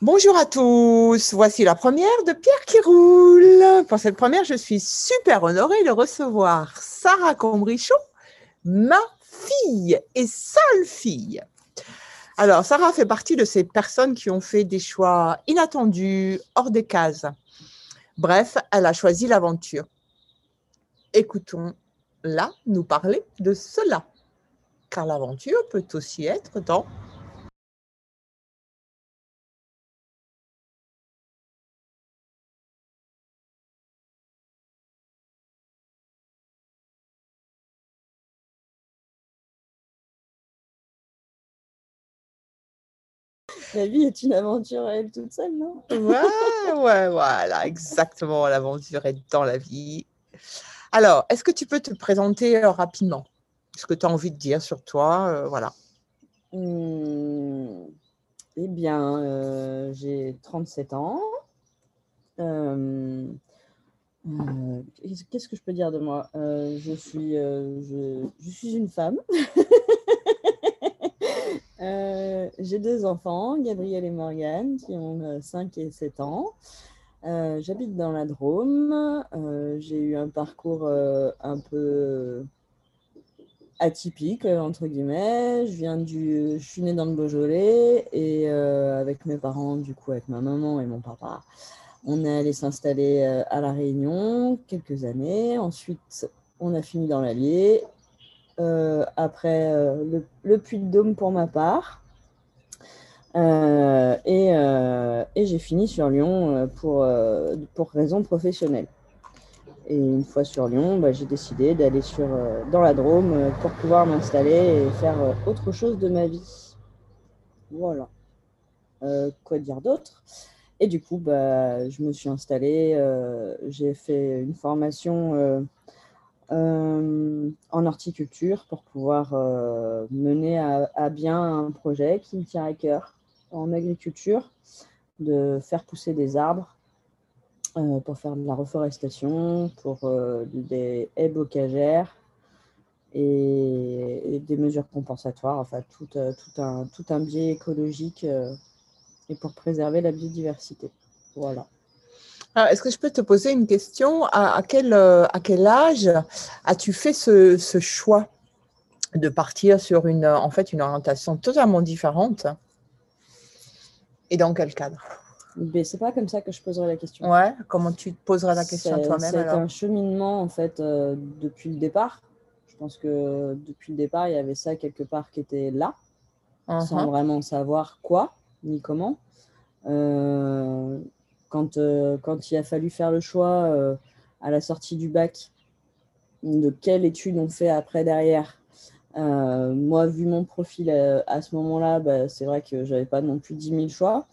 Bonjour à tous, voici la première de Pierre qui roule. Pour cette première, je suis super honorée de recevoir Sarah Combrichon, ma fille et seule fille. Alors, Sarah fait partie de ces personnes qui ont fait des choix inattendus, hors des cases. Bref, elle a choisi l'aventure. Écoutons-la nous parler de cela, car l'aventure peut aussi être dans La vie est une aventure à elle toute seule, non? Ouais, ouais, voilà, exactement. L'aventure est dans la vie. Alors, est-ce que tu peux te présenter euh, rapidement? Ce que tu as envie de dire sur toi, euh, voilà. Mmh. Eh bien, euh, j'ai 37 ans. Qu'est-ce que je peux dire de moi? Je, suis, je, je, suis une femme. Euh, j'ai deux enfants, Gabriel et Morgane, qui ont 5 euh, et 7 ans. Euh, j'habite dans la Drôme. j'ai eu un parcours un peu atypique, entre guillemets. Je, viens du, je suis née dans le Beaujolais et avec mes parents, du coup, avec ma maman et mon papa, on est allé s'installer à La Réunion quelques années. Ensuite, on a fini dans l'Allier après euh, le, le, Puy de Dôme pour ma part. Euh, et, et j'ai fini sur Lyon pour, pour raison professionnelle. Et une fois sur Lyon, bah, j'ai décidé d'aller sur, dans la Drôme pour pouvoir m'installer et faire autre chose de ma vie. Voilà. quoi dire d'autre? Et du coup, bah, je me suis installée, j'ai fait une formation euh, en horticulture pour pouvoir euh, mener à, bien un projet qui me tient à cœur en agriculture, de faire pousser des arbres euh, pour faire de la reforestation, pour des haies bocagères et, des mesures compensatoires, enfin tout, un, tout un biais écologique et pour préserver la biodiversité. Voilà. Est-ce que je peux te poser une question? À, quel, euh, à quel âge as-tu fait ce, choix de partir sur une, en fait, une orientation totalement différente? Et dans quel cadre? Mais c'est pas comme ça que je poserai la question. Ouais, comment tu te poseras la question toi-même C'est un cheminement en fait euh, depuis le départ. Je pense que depuis le départ, il y avait ça quelque part qui était là, sans uh-huh. vraiment savoir quoi ni comment. Euh, quand, euh, quand il a fallu faire le choix euh, à la sortie du bac de quelle étude on fait après derrière. Euh, moi, vu mon profil à ce moment-là, bah, c'est vrai que j'avais pas non plus 10 000 choix.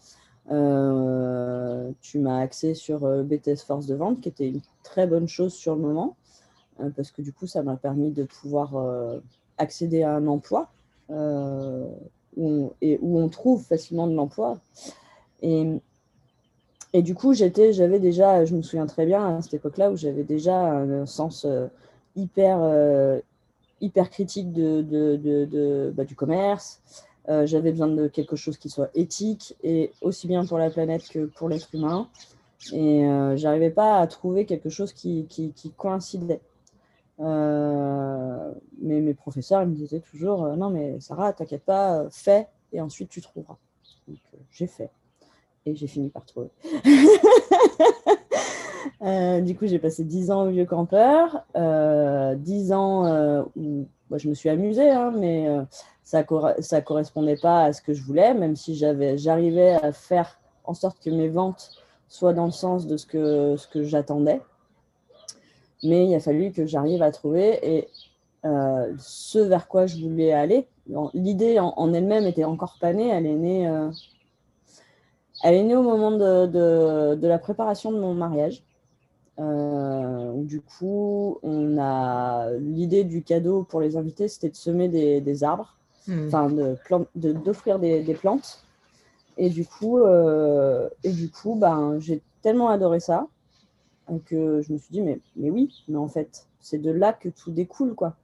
tu m'as axé sur BTS Force de Vente, qui était une très bonne chose sur le moment, parce que du coup, ça m'a permis de pouvoir accéder à un emploi où et où on trouve facilement de l'emploi. Et et du coup, j'avais déjà, je me souviens très bien à cette époque-là où j'avais déjà un sens euh, hyper, euh, hyper critique bah, du commerce. Euh, j'avais besoin de quelque chose qui soit éthique et aussi bien pour la planète que pour l'être humain. Et je j'arrivais pas à trouver quelque chose qui coïncidait. mais mes professeurs ils me disaient toujours non mais Sarah t'inquiète pas fais et ensuite tu trouveras donc j'ai fait et j'ai fini par trouver. Euh, du coup, j'ai passé 10 ans au vieux campeur, euh, 10 ans euh, où je me suis amusée, hein, mais euh, ça ne correspondait pas à ce que je voulais, même si j'arrivais à faire en sorte que mes ventes soient dans le sens de ce que, j'attendais. Mais il a fallu que j'arrive à trouver et ce vers quoi je voulais aller. L'idée en, en elle-même était encore pas née, elle est née elle est née au moment de, de, la préparation de mon mariage. Euh, du coup, on a l'idée du cadeau pour les invités, c'était de semer des, des arbres, hmm. enfin de d'offrir des, des, plantes. Et du coup, euh, et du coup, ben, j'ai tellement adoré ça que je me suis dit mais, mais oui, mais en fait, c'est de là que tout découle quoi.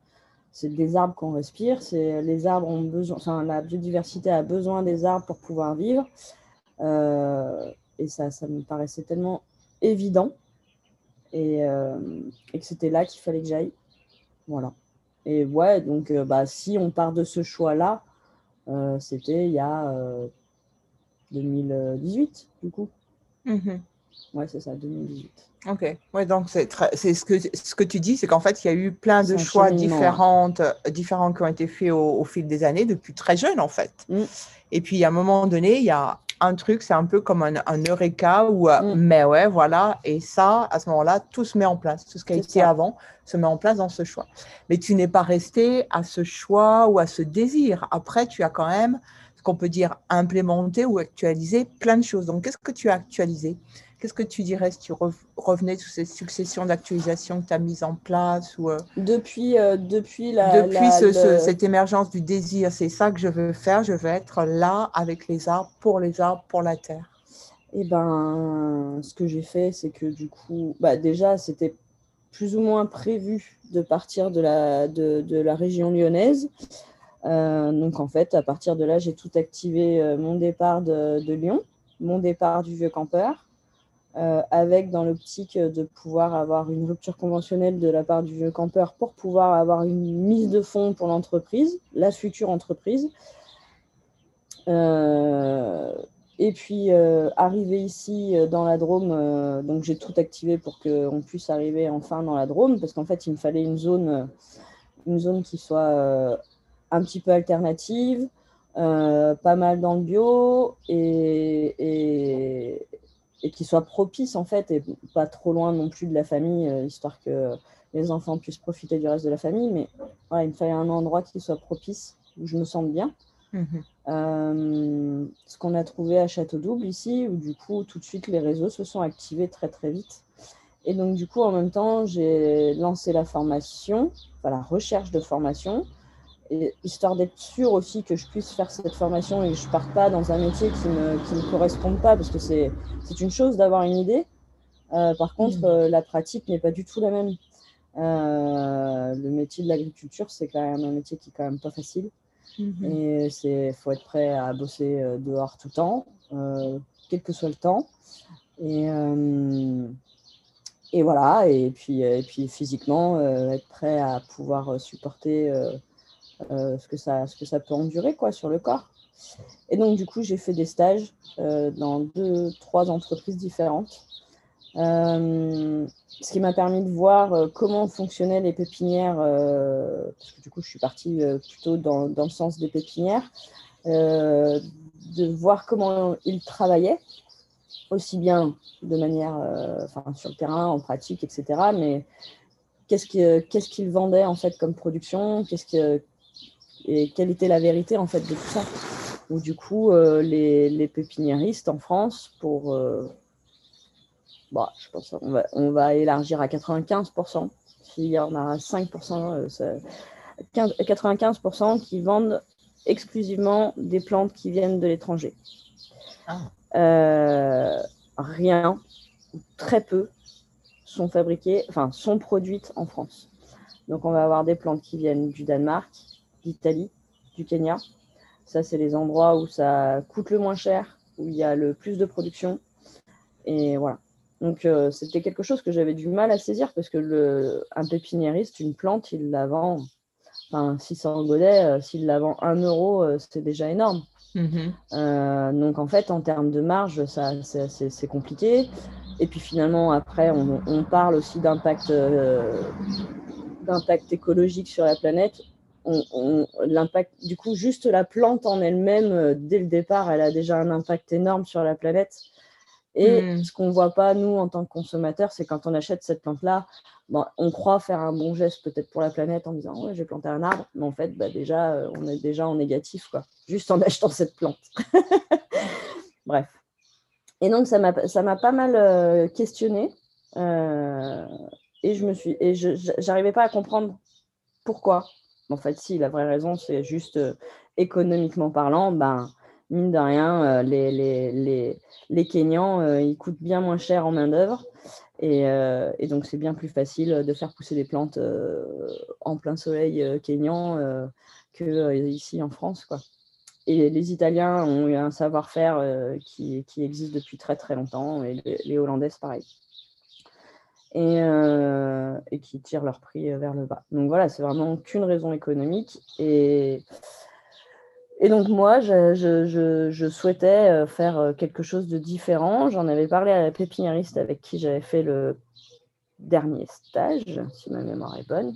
C'est des arbres qu'on respire, c'est les arbres ont besoin, enfin la biodiversité a besoin des arbres pour pouvoir vivre. Euh, et ça, ça me paraissait tellement évident et, et que c'était là qu'il fallait que j'aille. Voilà. Et ouais, donc bah, si on part de ce choix-là, c'était il y a 2018, du coup. Mmh ouais, c'est ça, 2018. Ok, ouais, donc c'est ce que, ce que tu dis, c'est qu'en fait, il y a eu plein de choix différentes, différents qui ont été faits au, fil des années, depuis très jeune en fait. Mmh. Et puis à un moment donné, il y a un truc, c'est un peu comme un, un eureka ou mmh. mais ouais, voilà, et ça, à ce moment-là, tout se met en place, tout ce qui a été avant se met en place dans ce choix. Mais tu n'es pas resté à ce choix ou à ce désir. Après, tu as quand même ce qu'on peut dire implémenté ou actualisé plein de choses. Donc, qu'est-ce que tu as actualisé? Qu'est-ce que tu dirais si tu revenais sur ces successions d'actualisations que tu as mises en place ou, euh, depuis, euh, depuis, la, depuis cette émergence du désir, c'est ça que je veux faire, je veux être là avec les arbres, pour les arbres, pour la terre. Eh ben, ce que j'ai fait, c'est que du coup, bah, déjà, c'était plus ou moins prévu de partir de la, de, de la région lyonnaise. Euh, donc en fait, à partir de là, j'ai tout activé mon départ de, de Lyon, mon départ du vieux campeur, euh, avec dans l'optique de pouvoir avoir une rupture conventionnelle de la part du vieux campeur pour pouvoir avoir une mise de fonds pour l'entreprise, la future entreprise. Euh, et puis euh, arriver ici dans la Drôme, donc j'ai tout activé pour qu'on puisse arriver enfin dans la Drôme, parce qu'en fait il me fallait une zone, une zone qui soit un petit peu alternative, pas mal dans le bio et, et qui soit propice en fait et pas trop loin non plus de la famille, euh, histoire que les enfants puissent profiter du reste de la famille. Mais voilà, il me fallait un endroit qui soit propice, où je me sente bien. Mhm. Euh, ce qu'on a trouvé à Château-Double ici, où du coup tout de suite les réseaux se sont activés très très vite. Et donc du coup en même temps j'ai lancé la formation, enfin la recherche de formation histoire d'être sûr aussi que je puisse faire cette formation et que je ne parte pas dans un métier qui ne me, qui me corresponde pas, parce que c'est une chose d'avoir une idée. Euh, par contre, mmh. euh, la pratique n'est pas du tout la même. Euh, le métier de l'agriculture, c'est quand même un métier qui est quand même pas facile. Mmh. Et il faut être prêt à bosser dehors tout le temps, quel que soit le temps. Et, et voilà, et puis, et puis physiquement, être prêt à pouvoir supporter euh, ce, que ça, ce que ça peut endurer quoi, sur le corps. Et donc, du coup, j'ai fait des stages euh, dans deux, trois entreprises différentes. Euh, ce qui m'a permis de voir comment fonctionnaient les pépinières, parce que du coup, je suis partie plutôt dans, dans, le sens des pépinières, de voir comment ils travaillaient, aussi bien de manière enfin, sur le terrain, en pratique, etc. Mais qu'est-ce qu'ils qu vendaient en fait comme production, qu'est-ce que, et quelle était la vérité en fait de tout ça? Ou du coup, euh, les, les, pépiniéristes en France, pour, euh, bah, je pense, on va, on va élargir à 95%. S'il y en a 5%, 95% qui vendent exclusivement des plantes qui viennent de l'étranger. Ah. Euh, rien, très peu, sont fabriquées, enfin, sont produites en France. Donc, on va avoir des plantes qui viennent du Danemark, d'Italie, du Kenya. Ça, c'est les endroits où ça coûte le moins cher, où il y a le plus de production. Et voilà. Donc, euh, c'était quelque chose que j'avais du mal à saisir parce que le, un pépiniériste, une plante, il la vend, enfin, 600 godets, euh, s'il la vend 1 euro, euh, c'est déjà énorme. Mm-hmm. donc, en fait, en termes de marge, ça, c'est, compliqué. Et puis, finalement, après, on, on parle aussi d'impact, d'impact écologique sur la planète l'impact, du coup, juste la plante en elle-même, euh, dès le départ, elle a déjà un impact énorme sur la planète. Et hmm. ce qu'on ne voit pas, nous, en tant que consommateurs, c'est quand on achète cette plante-là, bon, on croit faire un bon geste peut-être pour la planète en disant ouais, j'ai planté un arbre, mais en fait, bah, déjà, euh, on est déjà en négatif, quoi, juste en achetant cette plante. Bref. Et donc, ça m'a pas mal euh, questionné. et je me suis, et je n'arrivais pas à comprendre pourquoi. En fait, si, la vraie raison, c'est juste euh, économiquement parlant, ben, mine de rien, euh, les, les, les, Kenyans, euh, ils coûtent bien moins cher en main-d'œuvre. Et, donc, c'est bien plus facile de faire pousser des plantes en plein soleil kenyan que ici en France. Et les Italiens ont eu un savoir-faire qui, qui, existe depuis très très longtemps, et les, les Hollandaises, pareil. Et, et, qui tirent leur prix vers le bas. Donc voilà, c'est vraiment qu'une raison économique. Et, donc moi, je, souhaitais faire quelque chose de différent. J'en avais parlé à la pépiniériste avec qui j'avais fait le dernier stage, si ma mémoire est bonne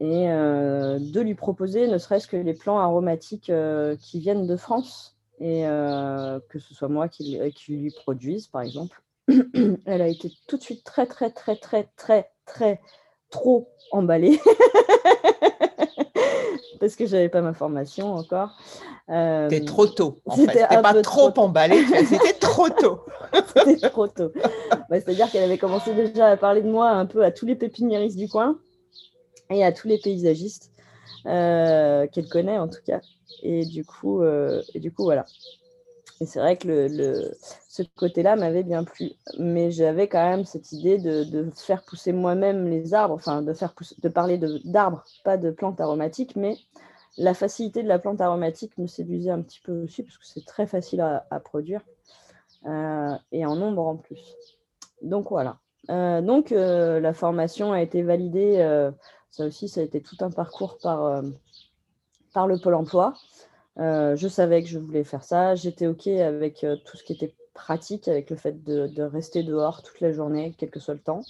et euh, de lui proposer ne serait-ce que les plants aromatiques euh, qui viennent de France et euh, que ce soit moi qui, qui, lui produise, par exemple. Elle a été tout de suite très, très, très, très, très, très, trop emballée parce que j'avais pas ma formation encore. C'était trop tôt. En. C'était pas trop, trop emballé, c'était trop tôt. c'était trop tôt. Bah, c'est-à-dire qu'elle avait commencé déjà à parler de moi un peu à tous les pépiniéristes du coin et à tous les paysagistes euh, qu'elle connaît en tout cas. Et du coup, euh, et du coup voilà. Et c'est vrai que le, ce côté-là m'avait bien plu. Mais j'avais quand même cette idée de, de faire pousser moi-même les arbres, enfin de, faire de parler d'arbres, pas de plantes aromatiques, mais la facilité de la plante aromatique me séduisait un petit peu aussi parce que c'est très facile à, produire euh, et en nombre en plus. Donc voilà. donc la formation a été validée ça aussi, ça a été tout un parcours par, euh, par le Pôle emploi. Euh, je savais que je voulais faire ça. J'étais OK avec euh, tout ce qui était pratique, avec le fait de, rester dehors toute la journée, quel que soit le temps,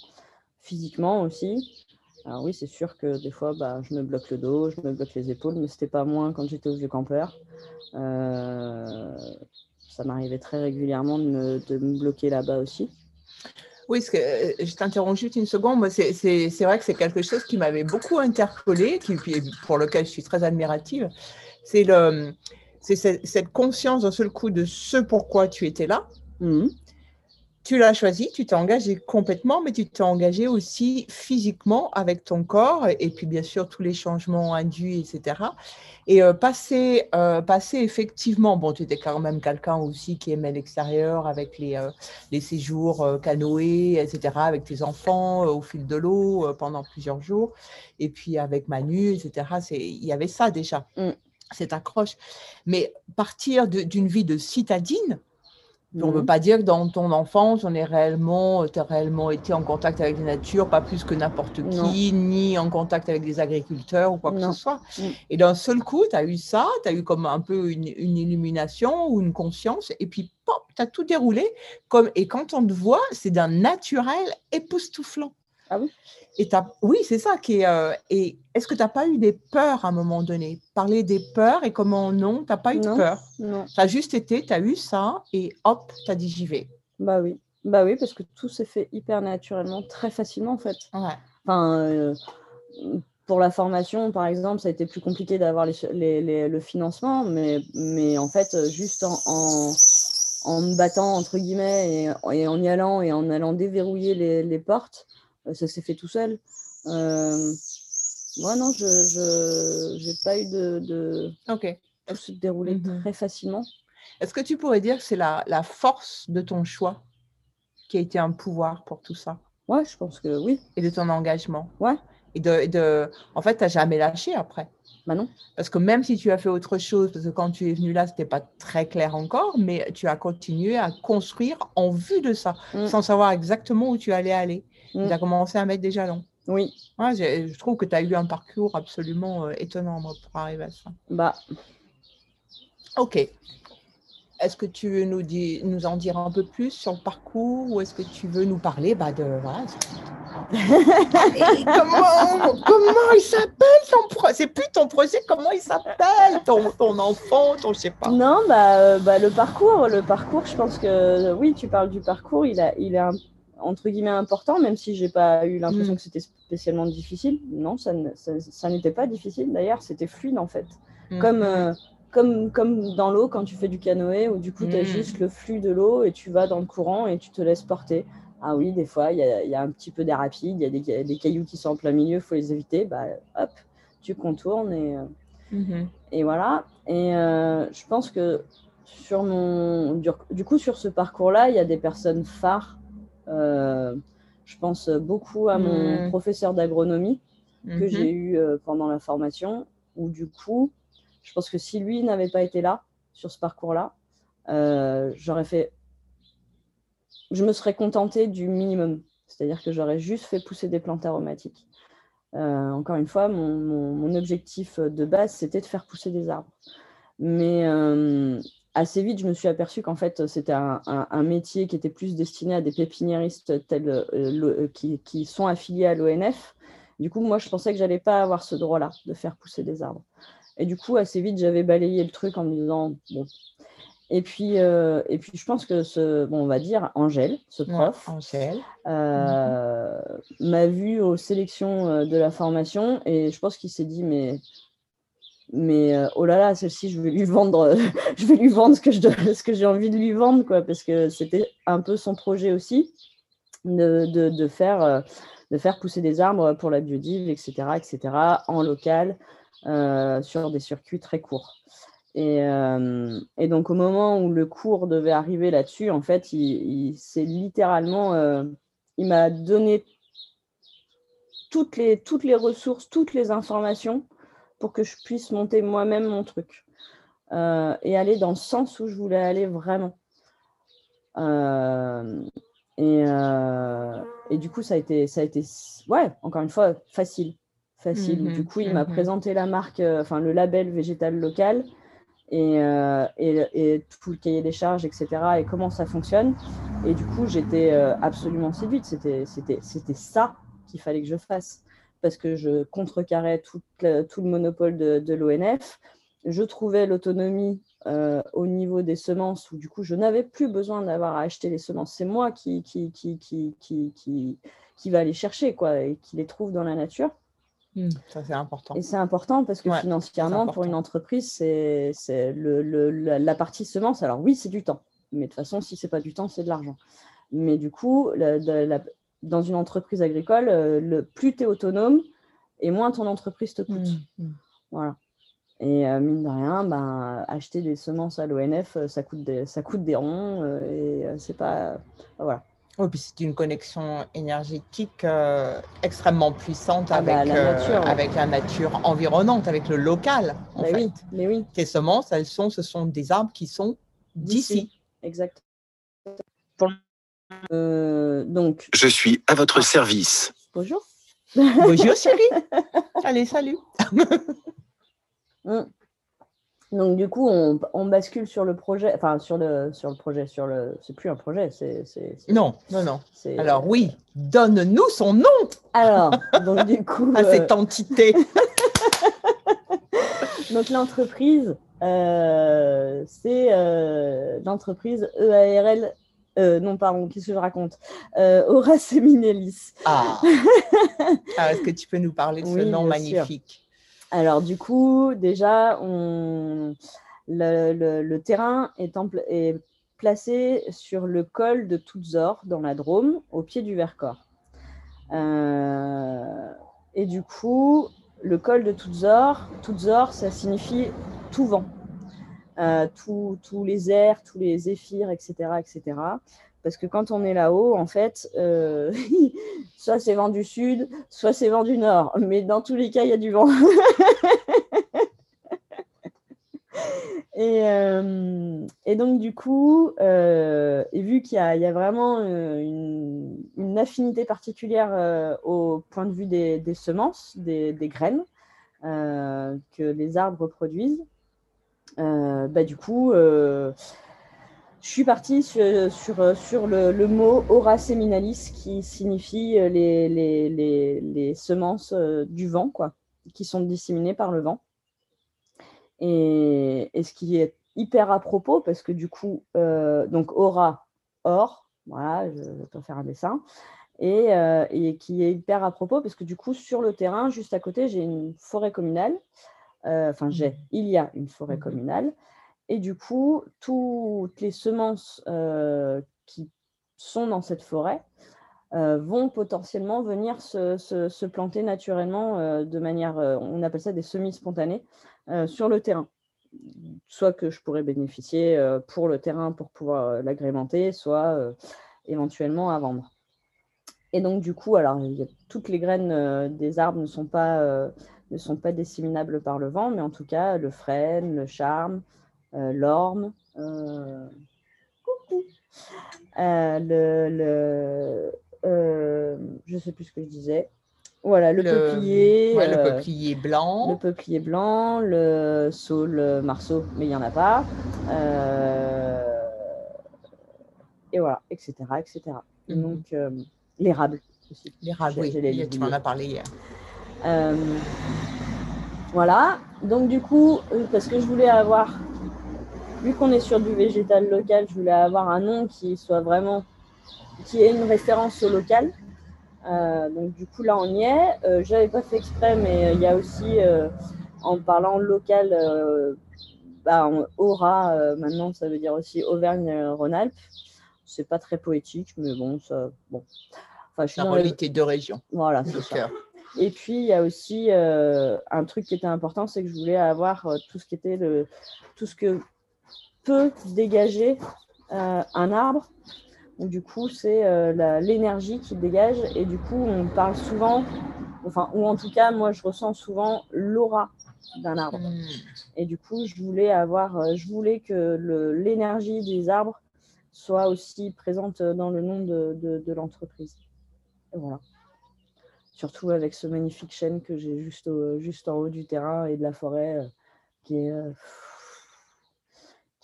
physiquement aussi. Alors oui, c'est sûr que des fois, bah, je me bloque le dos, je me bloque les épaules, mais ce n'était pas moins quand j'étais au vieux campeur. ça m'arrivait très régulièrement de me bloquer là-bas aussi. Oui, que, euh, je t'interromps juste une seconde. c'est vrai que c'est quelque chose qui m'avait beaucoup interpellée, qui, pour lequel je suis très admirative. C'est cette conscience d'un seul coup de ce pourquoi tu étais là. Mmh tu l'as choisi, tu t'es engagé complètement, mais tu t'es engagé aussi physiquement avec ton corps et puis bien sûr tous les changements induits, etc. Et euh, passer, euh, passer effectivement, bon, tu étais quand même quelqu'un aussi qui aimait l'extérieur avec les, euh, les séjours canoës, etc., avec tes enfants au fil de l'eau pendant plusieurs jours, et puis avec Manu, etc. Il y avait ça déjà, mm. Cette accroche. Mais partir d'une vie de citadine, on ne veut mhm. pas dire que dans ton enfance, on est réellement, tu as réellement été en contact avec la nature, pas plus que n'importe qui, ni en contact avec des agriculteurs ou quoi que ce soit. Mm. Et d'un seul coup, tu as eu ça, tu as eu comme un peu une, illumination ou une conscience, et puis pop, tu as tout déroulé. Comme, et quand on te voit, c'est d'un naturel époustouflant. Ah oui et Oui, c'est ça qui est. Euh, et est-ce que tu n'as pas eu des peurs à un moment donné? Parler des peurs et comment non, tu n'as pas eu de peur? Non. Tu as juste été, tu as eu ça et hop, tu as dit j'y vais. Bah oui. Bah oui, parce que tout s'est fait hyper naturellement, très facilement en fait. Enfin, euh, pour la formation, par exemple, ça a été plus compliqué d'avoir les, le financement, mais, mais en fait, juste en, en, me battant, entre guillemets, et, et, en y allant et en allant déverrouiller les, portes, ça s'est fait tout seul. Euh, moi, non, je n'ai pas eu de. de... Ok. Tout se dérouler mhm. très facilement. Est-ce que tu pourrais dire que c'est la, la, force de ton choix qui a été un pouvoir pour tout ça? Ouais, je pense que oui. Et de ton engagement? Ouais. Et de, de... En fait, tu n'as jamais lâché après bah non. Parce que même si tu as fait autre chose, parce que quand tu es venu là, ce n'était pas très clair encore, mais tu as continué à construire en vue de ça, mm. sans savoir exactement où tu allais aller. Mm. Tu as commencé à mettre des jalons. Oui. je trouve que tu as eu un parcours absolument euh, étonnant pour arriver à ça. Bah. Ok. Est-ce que tu veux nous, nous en dire un peu plus sur le parcours ou est-ce que tu veux nous parler bah, de. Voilà, comment, comment il s'appelle ton projet C'est plus ton projet, comment il s'appelle ton, ton, enfant, ton je sais pas. Non, bah, euh, bah, le parcours, le parcours, je pense que oui, tu parles du parcours, il, a, il est entre guillemets important, même si j'ai pas eu l'impression mm. que c'était spécialement difficile. Non, ça, ça, n'était pas difficile d'ailleurs, c'était fluide en fait. Mm. Comme. Euh, comme, comme dans l'eau quand tu fais du canoë, où du coup, tu as mm. juste le flux de l'eau et tu vas dans le courant et tu te laisses porter. Ah oui, des fois, il y, y a, un petit peu d'air rapide, il y a des, des, cailloux qui sont en plein milieu, il faut les éviter. Bah, hop, tu contournes et, euh, mm-hmm. et voilà. Et euh, je pense que sur mon, du, coup, sur ce parcours-là, il y a des personnes phares. Euh, je pense beaucoup à mon mm. professeur d'agronomie que mm-hmm. j'ai eu pendant la formation, où du coup, Je pense que si lui n'avait pas été là sur ce parcours-là, j'aurais fait. Je me serais contentée du minimum. C'est-à-dire que j'aurais juste fait pousser des plantes aromatiques. encore une fois, mon, objectif de base, c'était de faire pousser des arbres. Mais assez vite, je me suis aperçue qu'en fait, c'était un, métier qui était plus destiné à des pépiniéristes tels, euh, euh, qui, sont affiliés à l'ONF. Du coup, moi, je pensais que j'allais pas avoir ce droit-là de faire pousser des arbres. Et du coup, assez vite, j'avais balayé le truc en me disant, bon. Et puis, euh, et puis, je pense que ce, bon, on va dire, Angèle, ce prof, m'a vu aux sélections de la formation et je pense qu'il s'est dit, mais mais euh, oh là là, celle-ci, je vais lui vendre, je vais lui vendre ce que, je, ce que j'ai envie de lui vendre, quoi, parce que c'était un peu son projet aussi de, de, de faire, euh, de faire pousser des arbres pour la biodive, etc., etc., en local, euh, sur des circuits très courts. Et, et, donc, au moment où le cours devait arriver là-dessus, en fait, il, il c'est littéralement, il m'a donné toutes les, toutes les ressources, toutes les informations pour que je puisse monter moi-même mon truc euh, et aller dans le sens où je voulais aller vraiment. Euh, euh, et, du coup, ça a été, ça a été, ouais, encore une fois, facile, facile. Mhm, du coup, il m'a mhm. présenté la marque, enfin le label végétal local et, et, tout le cahier des charges, etc. Et comment ça fonctionne. Et du coup, j'étais absolument séduite. C'était, ça qu'il fallait que je fasse parce que je contrecarrais tout, tout le monopole de, l'ONF. Je trouvais l'autonomie euh, au niveau des semences où du coup je n'avais plus besoin d'avoir à acheter les semences. C'est moi qui, qui, qui, qui, qui, qui, va les chercher quoi, et qui les trouve dans la nature. Mmh, ça, c'est important. Et c'est important parce que financièrement, pour une entreprise, c'est le, le, la, partie semences. Alors oui, c'est du temps. Mais de toute façon, si ce n'est pas du temps, c'est de l'argent. Mais du coup, la, dans une entreprise agricole, euh, le plus tu es autonome et moins ton entreprise te coûte. Mmh, mmh. Voilà. Et euh, mine de rien, ben, acheter des semences à l'ONF, euh, ça coûte des, ça coûte des ronds et c'est pas. voilà. Oui, puis c'est une connexion énergétique extrêmement puissante ah bah, avec, la nature, avec la nature environnante, avec le local. En bah fait. Oui, mais oui. Tes semences, elles sont, ce sont des arbres qui sont d'ici. Exact. Pour euh, donc. Je suis à votre service. Bonjour. Bonjour chérie. Allez, salut. Mm. Donc du coup, on, bascule sur le projet, enfin sur le sur le projet, sur le, c'est plus un projet, c'est, non, non, non. Alors oui, donne-nous son nom. Alors donc du coup, à cette euh, entité. donc l'entreprise, euh, c'est l'entreprise EARL euh, non, pardon, qu'est-ce que je raconte? Euh, Aura Seminellis. Ah. ah. Est-ce que tu peux nous parler de ce nom magnifique? Alors, du coup, déjà, le, terrain est, est, placé sur le col de Toutzor, dans la Drôme, au pied du Vercors. Euh, et du coup, le col de Toutzor, Toutzor, ça signifie tout vent. Euh, tous les airs, tous les zéphyrs, etc., etc. Parce que quand on est là-haut, en fait, euh, soit c'est vent du sud, soit c'est vent du nord. Mais dans tous les cas, il y a du vent. Euh, et, donc, du coup, et vu qu'il y, a vraiment une, affinité particulière au point de vue des, semences, des, des graines que les arbres produisent, euh, bah, du coup, euh, je suis partie sur, sur, le, mot aura seminalis qui signifie les, les, les, semences euh, du vent, quoi, qui sont disséminées par le vent. Et, et, ce qui est hyper à propos, parce que du coup, donc aura, or, voilà, je, peux faire un dessin, et, et, qui est hyper à propos, parce que du coup, sur le terrain, juste à côté, j'ai une forêt communale euh, enfin j'ai, il y a une forêt mmh communale. Et du coup, toutes les semences euh, qui sont dans cette forêt euh, vont potentiellement venir se, planter naturellement de manière, on appelle ça des semis spontanés, sur le terrain. Soit que je pourrais bénéficier pour le terrain pour pouvoir l'agrémenter, soit éventuellement à vendre. Et donc, du coup, alors, toutes les graines des arbres ne sont pas ne sont pas disséminables par le vent, mais en tout cas, le frêne, le charme, euh, l'orme, euh, coucou, euh, le, je ne sais plus ce que je disais. Voilà, le, peuplier. le peuplier blanc. Le peuplier blanc, le saule, le marceau, mais il n'y en a pas. et voilà, etc. etc. Mhm. Donc, l'érable aussi. L'érable, oui, tu m'en as parlé hier. voilà, donc du coup, parce que je voulais avoir vu qu'on est sur du végétal local, je voulais avoir un nom qui soit vraiment, qui ait une référence au local. Euh, donc du coup là on y est. Euh, je n'avais pas fait exprès, mais il y a aussi euh, en parlant local, bah, aura maintenant ça veut dire aussi Auvergne-Rhône-Alpes. C'est pas très poétique, mais bon ça, bon. Enfin, je suis La réalité de région. Voilà, c'est ça. Et puis, il y a aussi un truc qui était important, c'est que je voulais avoir tout ce qui était le, tout ce que peut dégager euh, un arbre. du coup, c'est euh, l'énergie qu'il dégage. Et du coup, on parle souvent, enfin, ou en tout cas, moi, je ressens souvent l'aura d'un arbre. Hmm. Et du coup, je voulais avoir, euh, je voulais que l'énergie des arbres soit aussi présente dans le nom de, de, l'entreprise. voilà. Surtout avec ce magnifique chêne que j'ai juste, juste en haut du terrain et de la forêt, qui est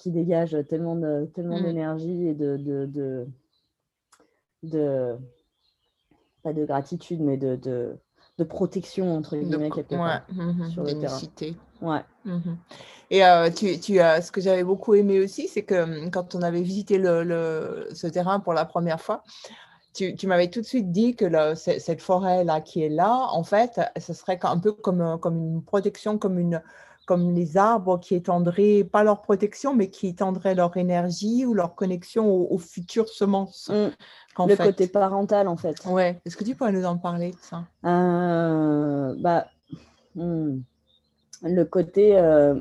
qui dégage tellement de tellement mmh. d'énergie et de, de, de, pas de gratitude mais de, de, protection entre guillemets quelque part mmh sur le terrain. Ouais. Mmh et euh, tu, tu as, ce que j'avais beaucoup aimé aussi, c'est que quand on avait visité le, ce terrain pour la première fois, tu, tu m'avais tout de suite dit que cette forêt-là qui est là, en fait, ce serait un peu comme, comme une protection, comme une, comme les arbres qui étendraient, pas leur protection, mais qui étendraient leur énergie ou leur connexion aux, futures semences. Mmh. Le côté parental, en fait. Ouais. Est-ce que tu pourrais nous en parler de ça? Euh, bah, hmm. Le côté euh,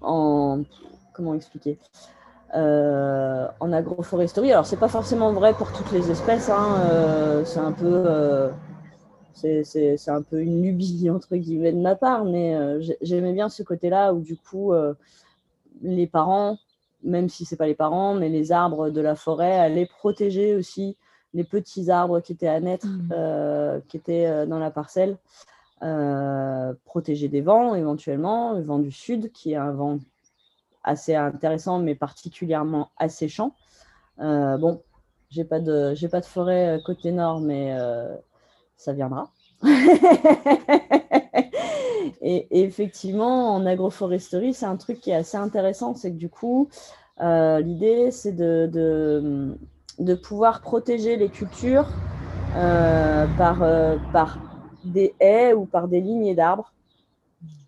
en. Comment expliquer? Euh, en agroforesterie. Alors, c'est pas forcément vrai pour toutes les espèces. Hein, c'est un peu c'est un peu une lubie entre guillemets de ma part, mais euh, j'aimais bien ce côté-là où du coup euh, les parents, même si c'est pas les parents, mais les arbres de la forêt allaient protéger aussi les petits arbres qui étaient à naître, mmh. euh, qui étaient dans la parcelle, protéger des vents éventuellement, le vent du sud qui est un vent assez intéressant mais particulièrement asséchant. bon, j'ai pas de j'ai pas de forêt côté nord, mais ça viendra. et, effectivement, en agroforesterie, c'est un truc qui est assez intéressant, c'est que du coup, euh, l'idée, c'est de, de, pouvoir protéger les cultures euh, par, euh, par des haies ou par des lignées d'arbres.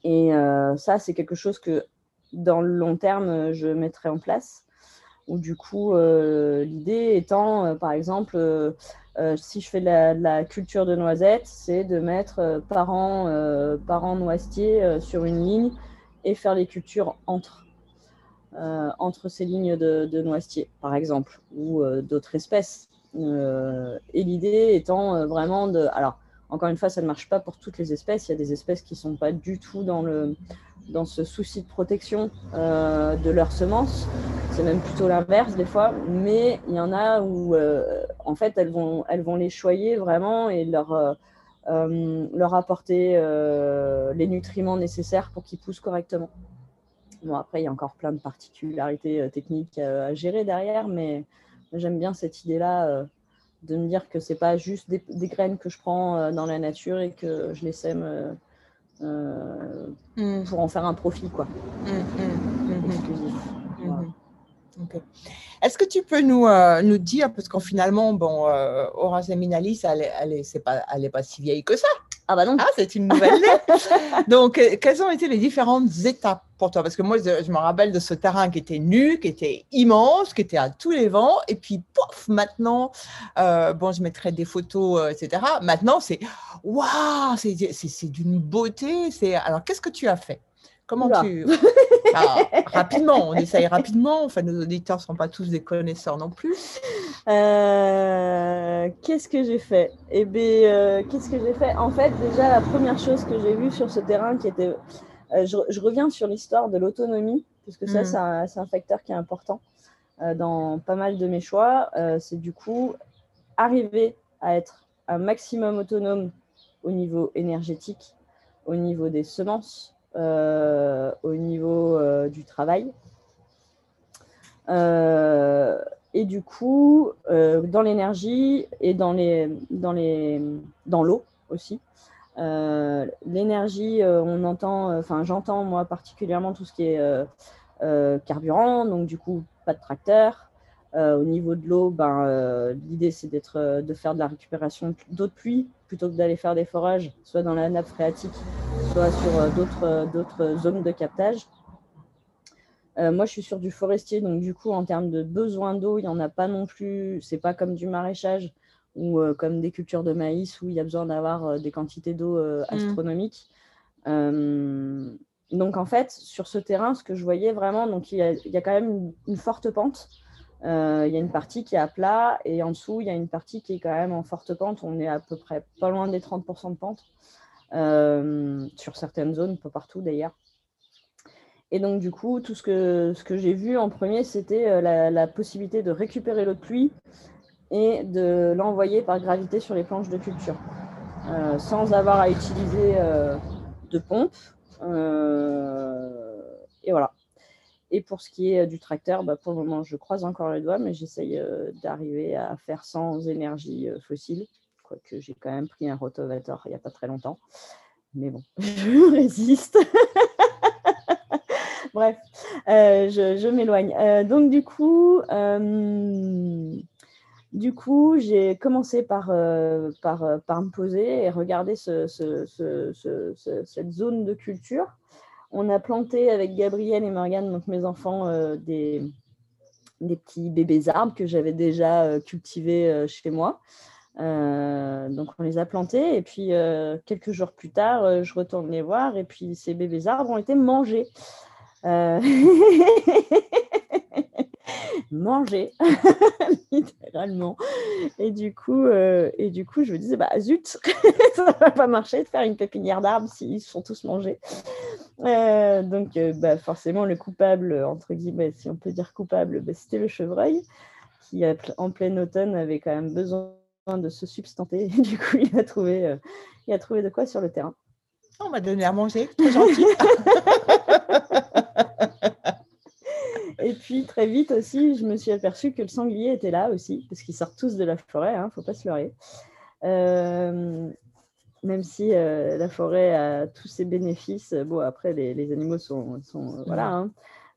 Et ça, c'est quelque chose que dans le long terme, je mettrai en place. Ou du coup, l'idée étant, par exemple, euh, si je fais de la, culture de noisettes, c'est de mettre euh, par an, euh, noisetier sur une ligne et faire les cultures entre, entre ces lignes de, de noisetier, par exemple, ou d'autres espèces. et l'idée étant vraiment de... Alors, encore une fois, ça ne marche pas pour toutes les espèces. Il y a des espèces qui ne sont pas du tout dans, le, dans ce souci de protection euh, de leurs semences. C'est même plutôt l'inverse des fois. Mais il y en a où, euh, en fait, elles vont, elles vont les choyer vraiment et leur, euh, leur apporter les nutriments nécessaires pour qu'ils poussent correctement. Bon, après, il y a encore plein de particularités techniques à gérer derrière, mais j'aime bien cette idée-là de me dire que c'est pas juste des, graines que je prends dans la nature et que je les sème euh, euh, mm. pour en faire un profit, quoi. Mm, mm. Est-ce que tu peux nous, nous dire, parce qu'en finalement, bon, Horace Minalis, elle n'est est pas, pas si vieille que ça. Ah bah non. Ah, c'est une nouvelle Donc, euh, quelles ont été les différentes étapes pour toi? Parce que moi, je, me rappelle de ce terrain qui était nu, qui était immense, qui était à tous les vents. Et puis, pouf, maintenant, euh, bon, je mettrai des photos, euh, etc. Maintenant, c'est waouh, c'est d'une beauté. Alors, qu'est-ce que tu as fait? Comment tu. Ah, rapidement, on essaye rapidement. Enfin, nos auditeurs ne sont pas tous des connaisseurs non plus. Euh qu'est-ce que j'ai fait? Eh bien, qu'est-ce que j'ai fait? En fait, déjà, la première chose que j'ai vue sur ce terrain qui était. Je, reviens sur l'histoire de l'autonomie, parce que ça, mm. c'est un, facteur qui est important dans pas mal de mes choix. c'est du coup arriver à être un maximum autonome au niveau énergétique, au niveau des semences, au niveau du travail. Et du coup, euh, dans l'énergie et dans les, dans les, dans l'eau aussi. Euh, l'énergie, euh, on entend, enfin j'entends moi particulièrement tout ce qui est carburant, donc du coup pas de tracteur. Au niveau de l'eau, ben, l'idée c'est d'être, de faire de la récupération d'eau de pluie plutôt que d'aller faire des forages, soit dans la nappe phréatique, soit sur d'autres, d'autres zones de captage. Euh, moi, je suis sur du forestier, donc du coup, en termes de besoin d'eau, il n'y en a pas non plus. C'est pas comme du maraîchage ou euh, comme des cultures de maïs où il y a besoin d'avoir euh, des quantités d'eau mm. astronomiques. donc, en fait, sur ce terrain, ce que je voyais vraiment, donc il y a, quand même une, forte pente. Il y a une partie qui est à plat et en dessous, il y a une partie qui est quand même en forte pente. On est à peu près pas loin des 30% de pente sur certaines zones, pas partout d'ailleurs. Et donc, du coup, tout ce que, ce que j'ai vu en premier, c'était euh, la, possibilité de récupérer l'eau de pluie et de l'envoyer par gravité sur les planches de culture, euh, sans avoir à utiliser euh, de pompe. Et pour ce qui est du tracteur, bah, pour le moment, je croise encore les doigts, mais j'essaye d'arriver à faire sans énergie fossile, quoique j'ai quand même pris un rotovator il n'y a pas très longtemps. Mais bon, je résiste. Bref, euh, je, m'éloigne. Euh, donc, du coup, euh, du coup j'ai commencé par, par, me poser et regarder ce, cette zone de culture. On a planté avec Gabriel et Morgane, donc mes enfants, des, des petits bébés arbres que j'avais déjà cultivés chez moi. donc on les a plantés et puis quelques jours plus tard, je retourne les voir et puis ces bébés arbres ont été mangés. Euh, manger, littéralement. Et du, coup, euh, et du coup, je me disais, bah zut, ça ne va pas marcher de faire une pépinière d'arbres s'ils sont tous mangés. Euh, donc, bah, forcément, le coupable, entre guillemets, si on peut dire coupable, bah, c'était le chevreuil, qui, en plein automne, avait quand même besoin de se substanter. du coup, il a, trouvé, il a trouvé de quoi sur le terrain. On m'a donné à manger, très gentil. Et puis très vite aussi, je me suis aperçue que le sanglier était là aussi, parce qu'ils sortent tous de la forêt, il hein, ne faut pas se leurrer. Euh, même si euh, la forêt a tous ses bénéfices, bon après les, animaux sont, sont voilà, hein.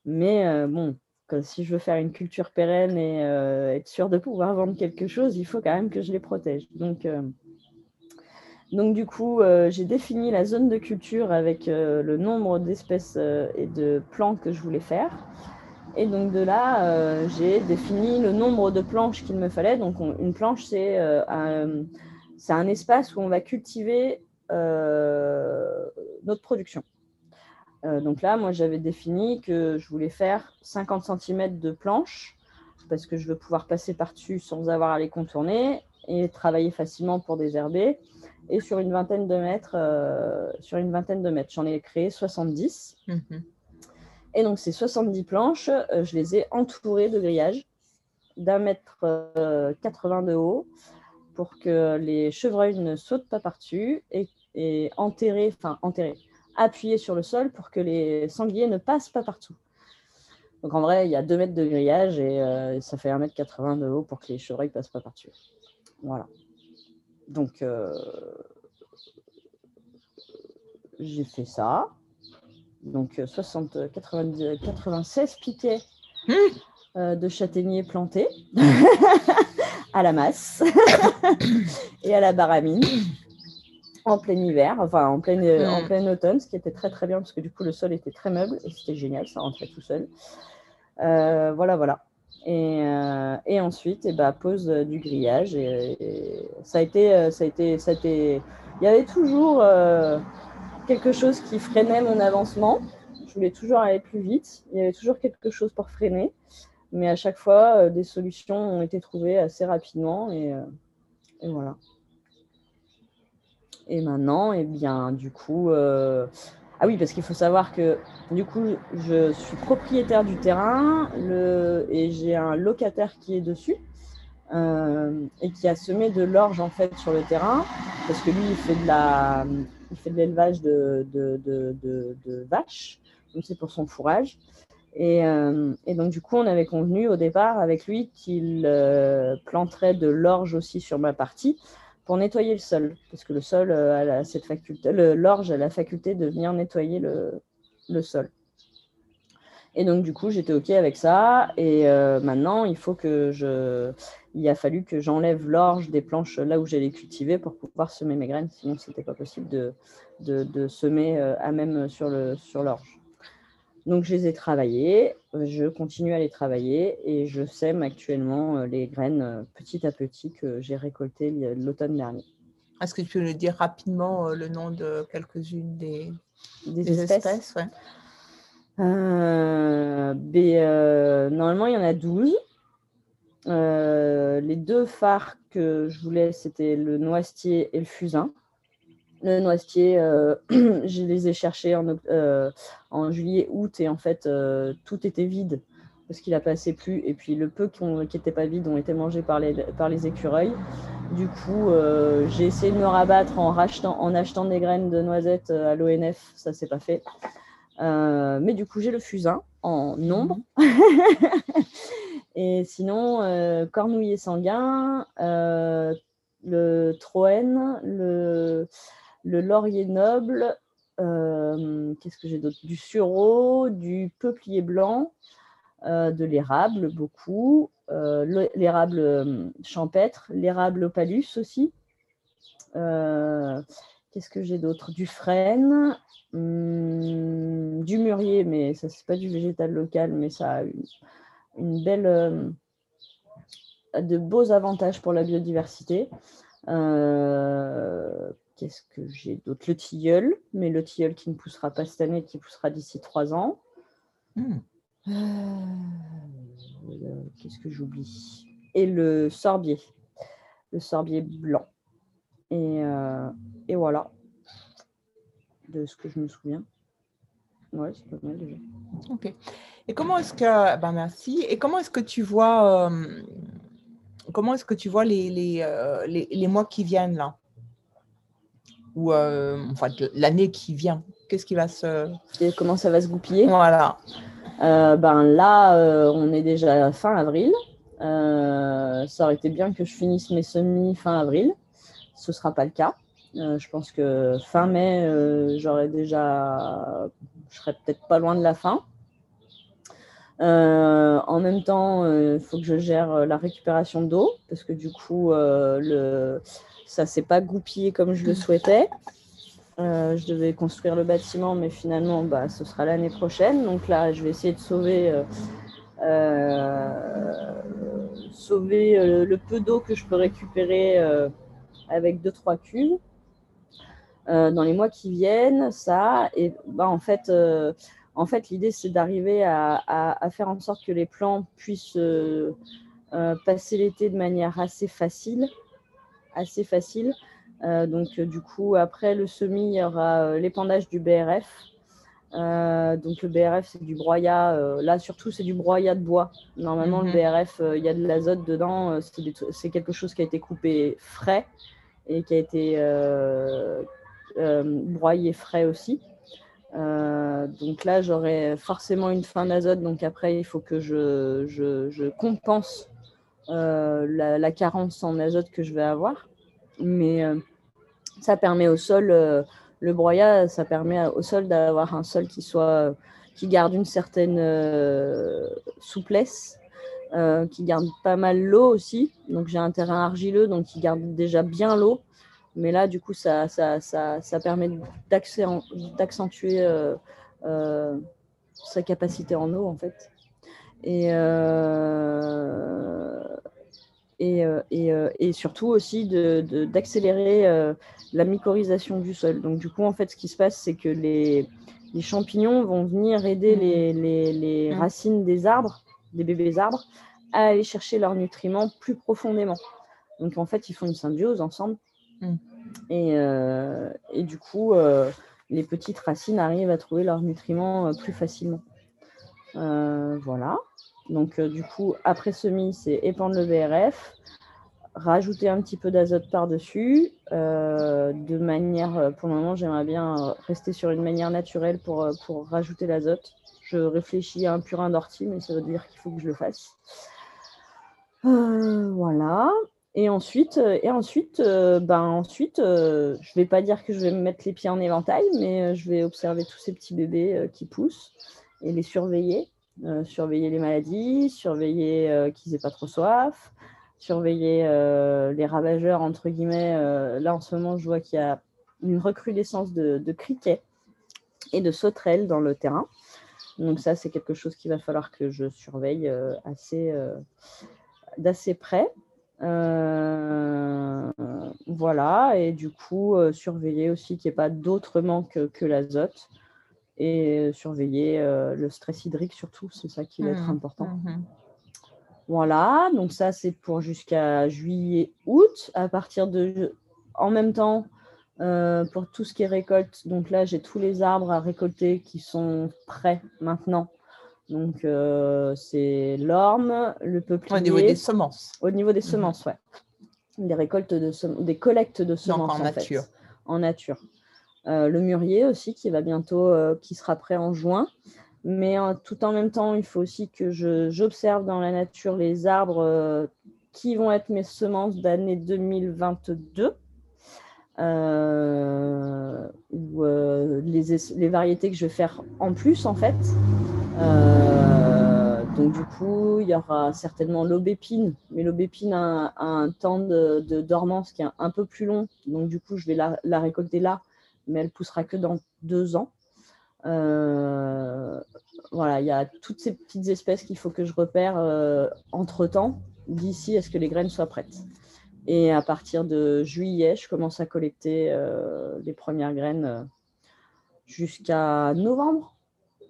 mais euh, bon, si je veux faire une culture pérenne et être sûr de pouvoir vendre quelque chose, il faut quand même que je les protège. Donc donc du coup, j'ai défini la zone de culture avec le nombre d'espèces et de plants que je voulais faire. Et donc de là, euh, j'ai défini le nombre de planches qu'il me fallait. Donc une planche, c'est euh, un, un, espace où on va cultiver euh, notre production. donc là, moi, j'avais défini que je voulais faire 50 cm de planche parce que je veux pouvoir passer par-dessus sans avoir à les contourner et travailler facilement pour désherber. Et sur une vingtaine de mètres, sur une vingtaine de mètres, j'en ai créé 70. Et donc, ces 70 planches, euh, je les ai entourées de grillages d'un mètre 80 euh, de haut pour que les chevreuils ne sautent pas par-dessus et, enterrées, enfin enterrées, appuyées sur le sol pour que les sangliers ne passent pas partout. Donc en vrai, il y a 2 mètres de grillage et euh, ça fait 1 mètre 80 de haut pour que les chevreuils ne passent pas par-dessus. Voilà. Donc, j'ai fait ça donc 60, 90, 96 piquets mmh. euh, de châtaigniers plantés à la masse et à la baramine en plein hiver, enfin en plein, euh, en mmh. plein automne, ce qui était très très bien parce que du coup le sol était très meuble et c'était génial, ça rentrait tout seul. Euh, voilà, voilà. Et, et ensuite, et eh ben, pose du grillage. Et, ça a été, ça a été, ça a été, il y avait toujours quelque chose qui freinait mon avancement. Je voulais toujours aller plus vite. Il y avait toujours quelque chose pour freiner. Mais à chaque fois, euh, des solutions ont été trouvées assez rapidement. Et, euh, voilà. Et maintenant, eh bien, du coup, euh, ah oui, parce qu'il faut savoir que du coup, je suis propriétaire du terrain et j'ai un locataire qui est dessus et qui a semé de l'orge en fait sur le terrain parce que lui, il fait de la, il fait de l'élevage de, de, de, vaches, donc c'est pour son fourrage. Et, euh, et, donc, du coup, on avait convenu au départ avec lui qu'il planterait de l'orge aussi sur ma partie pour nettoyer le sol, parce que le sol euh, a cette faculté, l'orge a la faculté de venir nettoyer le, le, sol. Et donc du coup, j'étais ok avec ça. Et euh, maintenant, il faut que je, il a fallu que j'enlève l'orge des planches là où j'allais cultiver pour pouvoir semer mes graines. Sinon, c'était pas possible de, de, de, semer euh, à même sur le sur l'orge. Donc, je les ai travaillées, je continue à les travailler et je sème actuellement euh, les graines euh, petit à petit que j'ai récoltées l'automne dernier. Est-ce que tu peux nous dire rapidement euh, le nom de quelques-unes des, des, espèces, Normalement, il y en a 12. Les deux phares que je voulais, c'était le noisetier et le fusain. Le noisetier, euh, je les ai cherchés en, euh, en juillet, août, et en fait, euh, tout était vide parce qu'il a pas assez plu. Et puis, le peu qui n'étaient pas vides ont été mangés par les, par les écureuils. Du coup, j'ai essayé de me rabattre en, rachetant, en achetant des graines de noisettes à l'ONF. Ça, c'est pas fait. mais du coup, j'ai le fusain en nombre. et sinon, cornouiller sanguin, le troène, le laurier noble, euh, qu'est-ce que j'ai d'autre? Du sureau, du peuplier blanc, euh, de l'érable, beaucoup, euh, l'érable champêtre, l'érable opalus aussi. qu'est-ce que j'ai d'autre? Du frêne, hmm, du mûrier, mais ça, c'est pas du végétal local, mais ça a belle. de beaux avantages pour la biodiversité. Qu'est-ce que j'ai d'autre? Le tilleul, mais le tilleul qui ne poussera pas cette année, qui poussera d'ici trois ans. Hmm. Euh, qu'est-ce que j'oublie? Et le sorbier, le sorbier blanc. Et, euh, et, voilà, de ce que je me souviens. Ouais, c'est pas mal déjà. Ok. Et comment est-ce que, ben merci. Et comment est-ce que tu vois, euh, comment est-ce que tu vois les, les, les, les mois qui viennent là? Ou euh, enfin, l'année qui vient Qu'est-ce qui va se. comment ça va se goupiller? Voilà. Euh, ben là, euh, on est déjà fin avril. ça aurait été bien que je finisse mes semis fin avril. Ce ne sera pas le cas. je pense que fin mai, j'aurai déjà. Je serai peut-être pas loin de la fin. En même temps, il faut que je gère la récupération d'eau parce que du coup, ça s'est pas goupillé comme je le souhaitais. Euh, je devais construire le bâtiment, mais finalement, bah, ce sera l'année prochaine. Donc là, je vais essayer de sauver, euh, euh, sauver le peu d'eau que je peux récupérer avec deux trois cuves dans les mois qui viennent. Ça, et bah, en fait, en fait, l'idée c'est d'arriver à, à, faire en sorte que les plants puissent passer l'été de manière assez facile assez facile. Euh, donc, euh, du coup, après le semis, il y aura euh, l'épandage du BRF. donc, le BRF, c'est du broyat. là, surtout, c'est du broyat de bois. Normalement, le mhm. BRF, il y a de l'azote dedans. c'est quelque chose qui a été coupé frais et qui a été broyé frais aussi. Donc là, j'aurai forcément une fin d'azote. Donc après, il faut que je, compense euh, la, carence en azote que je vais avoir. Mais euh, ça permet au sol, euh, le broyat, ça permet au sol d'avoir un sol qui soit qui garde une certaine souplesse, qui garde pas mal l'eau aussi. Donc j'ai un terrain argileux, donc qui garde déjà bien l'eau. Mais là, du coup, ça, ça, ça, ça permet d'accentuer sa capacité en eau, en fait. Et, et, euh, euh, et, surtout aussi d'accélérer de, euh, la mycorhisation du sol. Donc du coup, en fait, ce qui se passe, c'est que les, les, champignons vont venir aider les, mmh. les, les mmh. racines des arbres, des bébés arbres, à aller chercher leurs nutriments plus profondément. Donc en fait, ils font une symbiose ensemble. Mm. Et, euh, et du coup, euh, les petites racines arrivent à trouver leurs nutriments euh, plus facilement. Voilà. Donc du coup, après semis, c'est épandre le VRF, rajouter un petit peu d'azote par-dessus. de manière, pour le moment, j'aimerais bien rester sur une manière naturelle pour, pour rajouter l'azote. Je réfléchis à un purin d'ortie, mais ça veut dire qu'il faut que je le fasse. Voilà. Et ensuite, euh, et ensuite, euh, ben ensuite euh, je ne vais pas dire que je vais me mettre les pieds en éventail, mais je vais observer tous ces petits bébés qui poussent et les surveiller. Surveiller les maladies, surveiller qu'ils n'aient pas trop soif, surveiller les ravageurs, entre guillemets. Là, en ce moment, je vois qu'il y a une recrudescence de, de criquets et de sauterelles dans le terrain. Donc ça, c'est quelque chose qu'il va falloir que je surveille assez, d'assez près. Euh, voilà, et du coup, euh, surveiller aussi qu'il n'y ait pas d'autre manque que l'azote et surveiller euh, le stress hydrique surtout, c'est ça qui va être Mhm, important. mhm. Voilà, donc ça c'est pour jusqu'à juillet-août. À partir de, en même temps, pour tout ce qui est récolte, donc là j'ai tous les arbres à récolter qui sont prêts maintenant. Donc euh, c'est l'orme, le peuplier. Au niveau des semences. Au niveau des Mhm. semences, ouais. Des récoltes de sem- des collectes de Donc semences en en, nature. fait. En nature. Euh, le mûrier aussi qui va bientôt, euh, qui sera prêt en juin. Mais tout en même temps, il faut aussi que j'observe dans la nature les arbres qui vont être mes semences d'année 2022. euh, ou les, es- les variétés que je vais faire en plus en fait. Euh, donc du coup, il y aura certainement l'aubépine, mais l'aubépine a, un- temps de, dormance qui est un, peu plus long. Donc du coup, je vais la, récolter là, mais elle poussera que dans deux ans. Euh, voilà, il y a toutes ces petites espèces qu'il faut que je repère euh, entre-temps, d'ici à ce que les graines soient prêtes. Et à partir de juillet, je commence à collecter les premières graines jusqu'à novembre.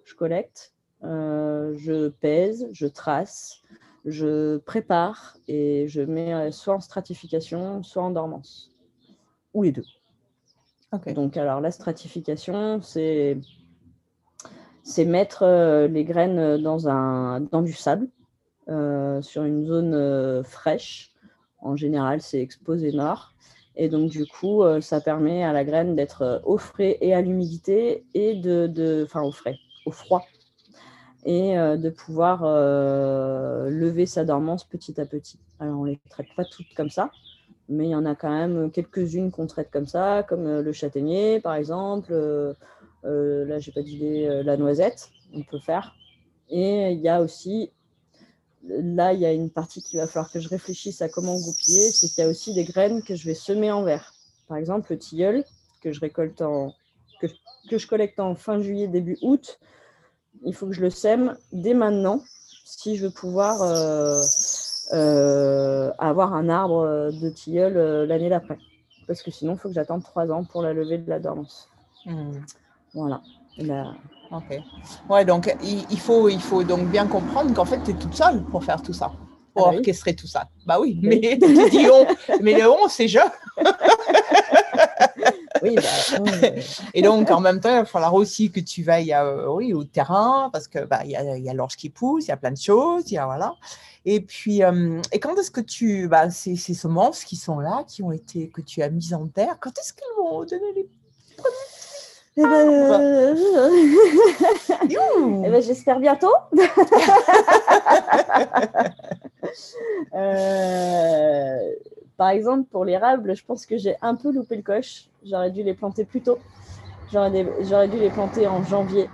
Je collecte, euh, je pèse, je trace, je prépare et je mets euh, soit en stratification, soit en dormance. Ou les deux. Donc, alors la stratification, c'est c'est mettre euh, les graines dans, un, dans du sable, euh, sur une zone fraîche. En général, c'est exposé nord. Et donc, du coup, ça permet à la graine d'être au frais et à l'humidité, et de, de, enfin au frais, au froid, et euh, de pouvoir euh, lever sa dormance petit à petit. Alors, on ne les traite pas toutes comme ça, mais il y en a quand même quelques-unes qu'on traite comme ça, comme euh, le châtaignier, par exemple. Euh, là, j'ai pas d'idée, la noisette, on peut faire. Et il y a aussi, là, il y a une partie qu'il va falloir que je réfléchisse à comment goupiller, c'est qu'il y a aussi des graines que je vais semer en verre. Par exemple, le tilleul, que je récolte en, que, que je collecte en fin juillet, début août, il faut que je le sème dès maintenant si je veux pouvoir euh, euh, avoir un arbre de tilleul euh, l'année d'après. Parce que sinon, il faut que j'attende trois ans pour la levée de la dormance. Hmm. Voilà. La- Ok. Ouais, donc il, il faut, il faut donc bien comprendre qu'en fait, tu es toute seule pour faire tout ça, pour Ah bah oui. orchestrer tout ça. Bah oui, Oui. mais dis on, mais le on, c'est je. Oui, bah, euh, Et donc, en même temps, il va falloir aussi que tu veilles euh, oui, au terrain, parce que bah, il y a, il y a l'orge qui pousse, il y a plein de choses, il y a, voilà. Et puis, euh, et quand est-ce que tu, bah, ces, ces semences qui sont là, qui ont été, que tu as mises en terre, quand est-ce qu'elles vont donner les eh ben, euh, Youhou eh ben, j'espère bientôt. Euh, par exemple, pour l'érable, je pense que j'ai un peu loupé le coche. J'aurais dû les planter plus tôt. J'aurais dû les planter en janvier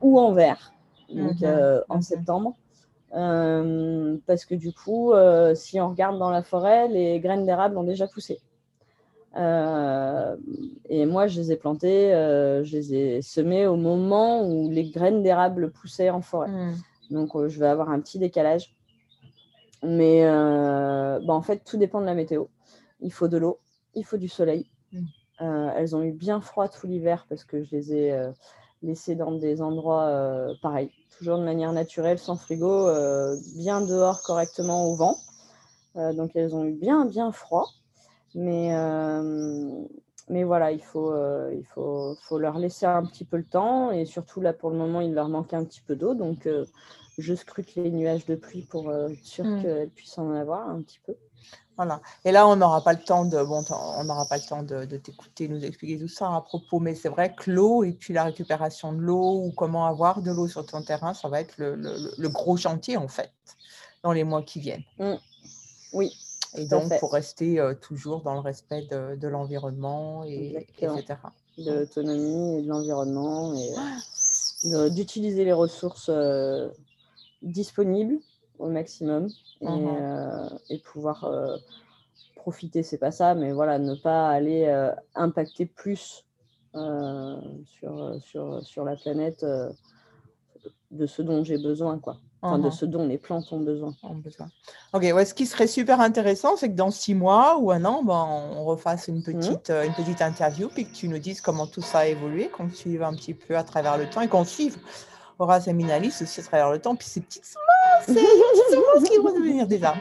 ou en vert, donc Mhm, euh, en mhm. septembre. Euh, parce que du coup, euh, si on regarde dans la forêt, les graines d'érable ont déjà poussé. Euh, et moi, je les ai plantées, je les ai semées au moment où les graines d'érable poussaient en forêt. Hmm. Donc, je vais avoir un petit décalage. Mais euh, bah, en fait, tout dépend de la météo. Il faut de l'eau, il faut du soleil. Mm. Euh, elles ont eu bien froid tout l'hiver parce que je les ai euh, laissées dans des endroits pareils, toujours de manière naturelle, sans frigo, bien dehors correctement au vent. Donc elles ont eu bien, bien froid. Mais, mais voilà, il, faut, il faut, faut, leur laisser un petit peu le temps. Et surtout, là, pour le moment, il leur manque un petit peu d'eau. Donc, je scrute les nuages de pluie pour être sûr mmh. qu'elles puissent en avoir un petit peu. Voilà. Et là, on n'aura pas le temps de, bon, on n'aura pas le temps de, t'écouter, nous expliquer tout ça à propos, mais c'est vrai que l'eau et puis la récupération de l'eau ou comment avoir de l'eau sur ton terrain, ça va être le, le, gros chantier en fait dans les mois qui viennent. Mmh. Oui. Et donc, pour rester euh, toujours dans le respect de, de l'environnement, et, etc. De l'autonomie et de l'environnement, et euh, d'utiliser les ressources euh, disponibles au maximum et, mmh euh, et pouvoir euh, profiter, c'est pas ça, mais voilà, ne pas aller euh, impacter plus sur, sur, sur la planète de ce dont j'ai besoin, quoi. Enfin, de mmh ce dont les plantes ont besoin. besoin. Ok, ouais, ce qui serait super intéressant, c'est que dans six mois ou un an, ben, on refasse une mmh. petite, une petite interview, puis que tu nous dises comment tout ça a évolué, qu'on suive un petit peu à travers le temps et qu'on suive Et Minalis aussi à travers le temps, puis ces petites semences, ces petites semences qui vont devenir des arbres.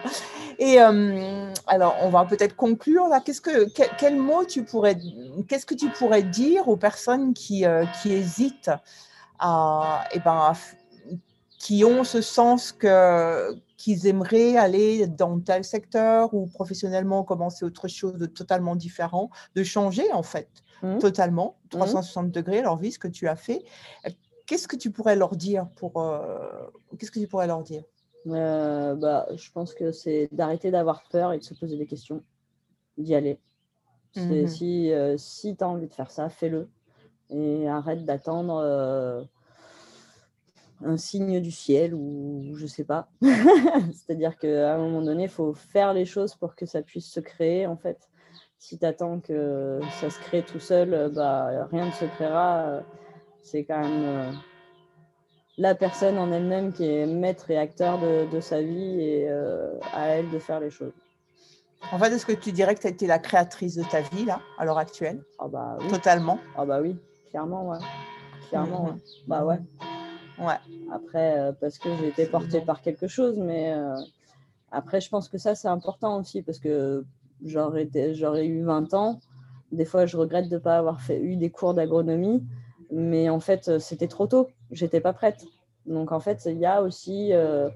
Et euh, alors, on va peut-être conclure là. Qu'est-ce que, quel, mot tu pourrais, qu'est-ce que tu pourrais dire aux personnes qui, euh, qui hésitent à, et eh ben, qui ont ce sens que qu'ils aimeraient aller dans tel secteur ou professionnellement commencer autre chose de totalement différent, de changer en fait, mmh. totalement, 360 mmh. degrés, leur vie, ce que tu as fait qu'est-ce que tu pourrais leur dire pour euh, qu'est-ce que tu pourrais leur dire? Euh, bah, je pense que c'est d'arrêter d'avoir peur et de se poser des questions, d'y aller. Mmh si, euh, si tu as envie de faire ça, fais-le. Et arrête d'attendre un signe du ciel ou je sais pas. C'est-à-dire qu'à un moment donné, il faut faire les choses pour que ça puisse se créer. En fait, si tu attends que ça se crée tout seul, bah, rien ne se créera c'est quand même euh, la personne en elle-même qui est maître et acteur de, sa vie et euh, à elle de faire les choses. En fait, est-ce que tu dirais que tu as été la créatrice de ta vie, là, à l'heure actuelle? Ah bah, oui. Totalement Ah bah oui, clairement, ouais. Clairement, mhm. Bah ouais. Ouais. Après, euh, parce que j'ai été portée par quelque chose, mais après, je pense que ça, c'est important aussi, parce que j'aurais eu 20 ans. Des fois, je regrette de ne pas avoir fait, eu des cours d'agronomie mais en fait, euh, c'était trop tôt. J'étais pas prête. Donc, en fait, il y a aussi euh,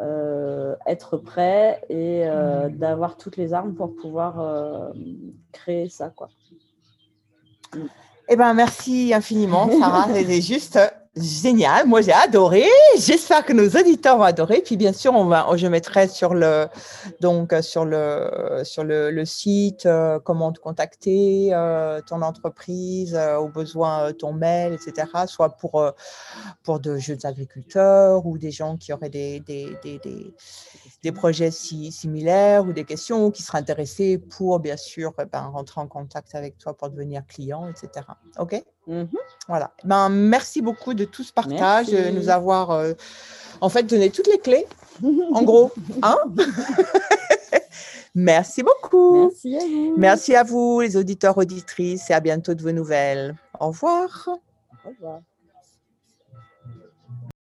euh, être prêt et d'avoir toutes les armes pour pouvoir créer ça. Quoi. Eh ben, merci infiniment, Sarah. C'était juste Génial, moi j'ai adoré. J'espère que nos auditeurs vont adorer. Puis bien sûr, on va, je mettrai sur le donc sur le sur le, site euh, comment te contacter, euh, ton entreprise, euh, au besoin ton mail, etc. Soit pour pour de jeunes agriculteurs ou des gens qui auraient des des, des, des, projets si, similaires ou des questions qui seraient intéressés pour bien sûr eh ben, rentrer en contact avec toi pour devenir client, etc. Ok? Mmh voilà. Ben, merci beaucoup de tout ce partage, de nous avoir euh, en fait donné toutes les clés, en gros. Hein? Merci beaucoup. Merci à vous. Merci à vous, les auditeurs, auditrices, et à bientôt de vos nouvelles. Au revoir. Au revoir.